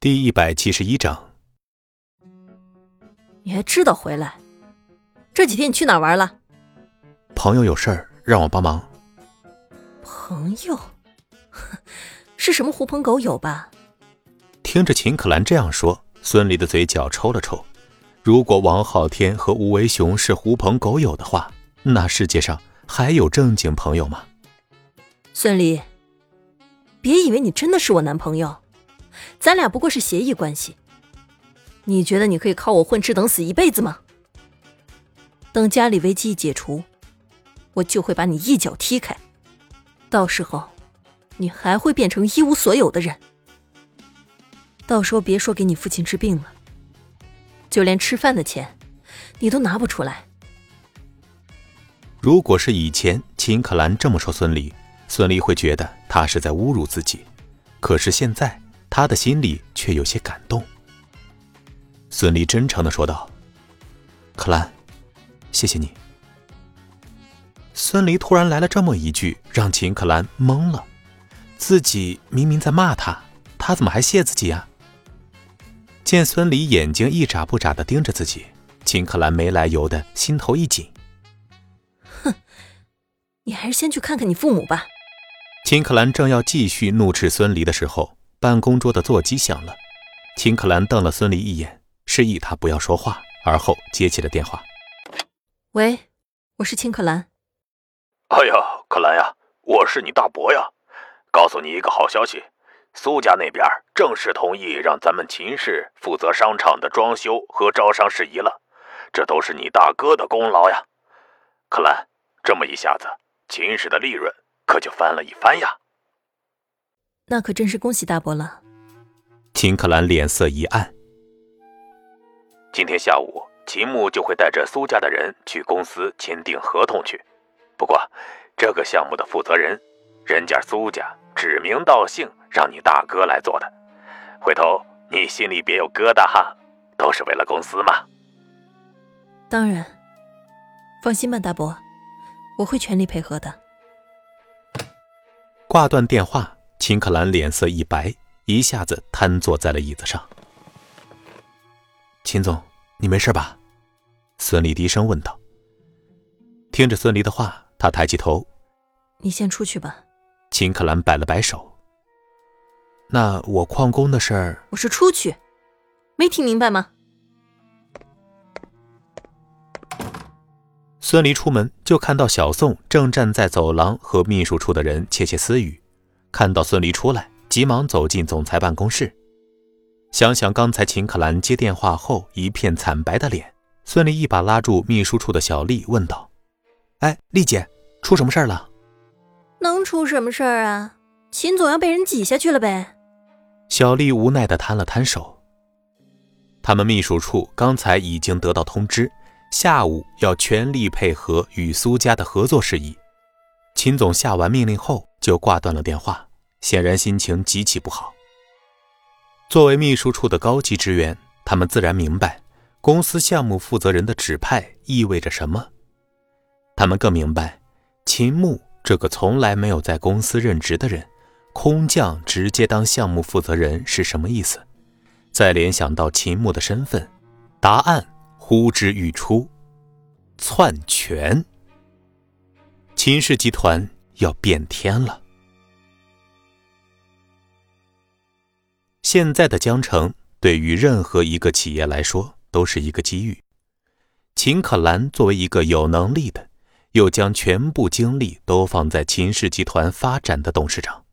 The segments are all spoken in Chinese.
第一百七十一章，你还知道回来？这几天你去哪玩了？朋友有事儿让我帮忙。朋友？是什么狐朋狗友吧？听着秦可兰这样说，孙离的嘴角抽了抽。如果王昊天和吴为雄是狐朋狗友的话，那世界上还有正经朋友吗？孙离，别以为你真的是我男朋友，咱俩不过是协议关系。你觉得你可以靠我混吃等死一辈子吗？等家里危机解除，我就会把你一脚踢开，到时候你还会变成一无所有的人。到时候别说给你父亲治病了。就连吃饭的钱，你都拿不出来。如果是以前，秦可兰这么说孙离，孙离会觉得他是在侮辱自己。可是现在，他的心里却有些感动。孙离真诚的说道：“可兰，谢谢你。”孙离突然来了这么一句，让秦可兰懵了。自己明明在骂他，他怎么还谢自己啊？见孙离眼睛一眨不眨的盯着自己，秦可兰没来由的心头一紧。哼，你还是先去看看你父母吧。秦可兰正要继续怒斥孙离的时候，办公桌的座机响了。秦可兰瞪了孙离一眼，示意他不要说话，而后接起了电话。喂，我是秦可兰。哎呀，可兰呀，我是你大伯呀，告诉你一个好消息。苏家那边正式同意让咱们秦氏负责商场的装修和招商事宜了，这都是你大哥的功劳呀！可兰，这么一下子，秦氏的利润可就翻了一番呀！那可真是恭喜大伯了。秦可兰脸色一暗。今天下午，秦牧就会带着苏家的人去公司签订合同去。不过，这个项目的负责人，人家苏家指名道姓。让你大哥来做的，回头你心里别有疙瘩哈，都是为了公司嘛。当然，放心吧，大伯，我会全力配合的。挂断电话，秦可兰脸色一白，一下子瘫坐在了椅子上。秦总，你没事吧？孙俪低声问道。听着孙俪的话，他抬起头：“你先出去吧。”秦可兰摆了摆手。那我旷工的事儿，我是出去，没听明白吗？孙离出门就看到小宋正站在走廊和秘书处的人窃窃私语，看到孙离出来，急忙走进总裁办公室。想想刚才秦可兰接电话后一片惨白的脸，孙离一把拉住秘书处的小丽，问道：“哎，丽姐，出什么事儿了？”“能出什么事儿啊？秦总要被人挤下去了呗。”小丽无奈地摊了摊手。他们秘书处刚才已经得到通知，下午要全力配合与苏家的合作事宜。秦总下完命令后就挂断了电话，显然心情极其不好。作为秘书处的高级职员，他们自然明白公司项目负责人的指派意味着什么。他们更明白，秦牧这个从来没有在公司任职的人。空降直接当项目负责人是什么意思？再联想到秦牧的身份，答案呼之欲出：篡权。秦氏集团要变天了。现在的江城对于任何一个企业来说都是一个机遇。秦可兰作为一个有能力的，又将全部精力都放在秦氏集团发展的董事长。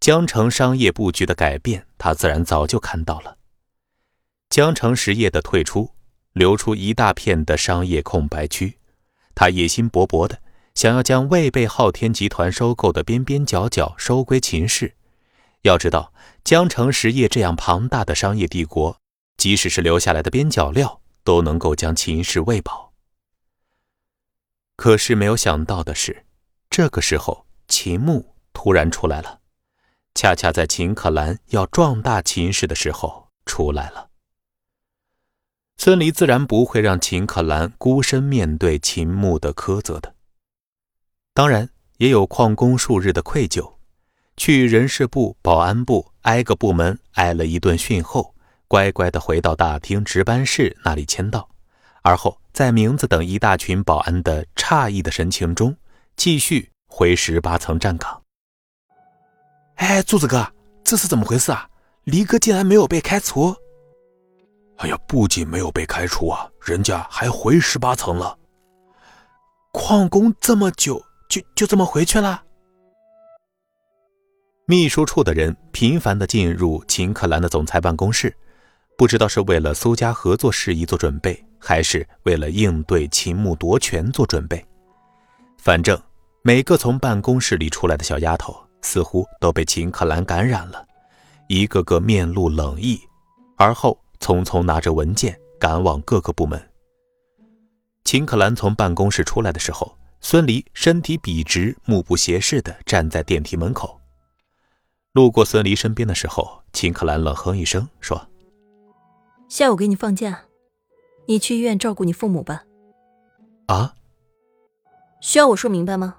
江城商业布局的改变，他自然早就看到了。江城实业的退出，留出一大片的商业空白区。他野心勃勃的想要将未被昊天集团收购的边边角角收归秦氏。要知道，江城实业这样庞大的商业帝国，即使是留下来的边角料，都能够将秦氏喂饱。可是没有想到的是，这个时候秦牧突然出来了。恰恰在秦可兰要壮大秦氏的时候出来了。孙离自然不会让秦可兰孤身面对秦牧的苛责的，当然也有旷工数日的愧疚。去人事部、保安部挨个部门挨了一顿训后，乖乖的回到大厅值班室那里签到，而后在名字等一大群保安的诧异的神情中，继续回十八层站岗。哎，柱子哥，这是怎么回事啊？离哥竟然没有被开除？哎呀，不仅没有被开除啊，人家还回十八层了。旷工这么久，就就这么回去了？秘书处的人频繁的进入秦可兰的总裁办公室，不知道是为了苏家合作事宜做准备，还是为了应对秦牧夺权做准备。反正每个从办公室里出来的小丫头。似乎都被秦可兰感染了，一个个面露冷意，而后匆匆拿着文件赶往各个部门。秦可兰从办公室出来的时候，孙离身体笔直、目不斜视地站在电梯门口。路过孙离身边的时候，秦可兰冷哼一声说：“下午给你放假，你去医院照顾你父母吧。”啊？需要我说明白吗？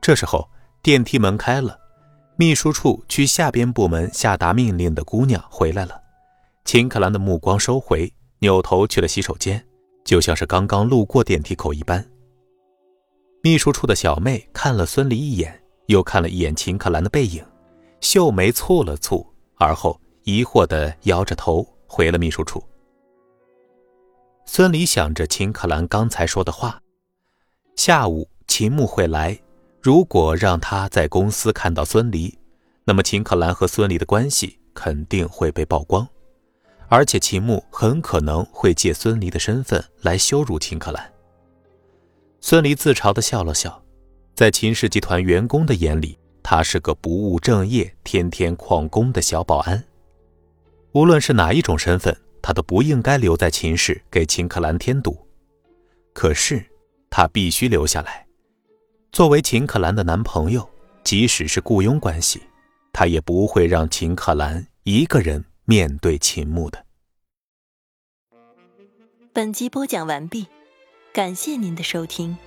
这时候。电梯门开了，秘书处去下边部门下达命令的姑娘回来了。秦可兰的目光收回，扭头去了洗手间，就像是刚刚路过电梯口一般。秘书处的小妹看了孙离一眼，又看了一眼秦可兰的背影，秀眉蹙了蹙，而后疑惑地摇着头回了秘书处。孙离想着秦可兰刚才说的话，下午秦牧会来。如果让他在公司看到孙离，那么秦可兰和孙离的关系肯定会被曝光，而且秦牧很可能会借孙离的身份来羞辱秦可兰。孙离自嘲地笑了笑，在秦氏集团员工的眼里，他是个不务正业、天天旷工的小保安。无论是哪一种身份，他都不应该留在秦氏给秦可兰添堵。可是他必须留下来。作为秦可兰的男朋友，即使是雇佣关系，他也不会让秦可兰一个人面对秦牧的。本集播讲完毕，感谢您的收听。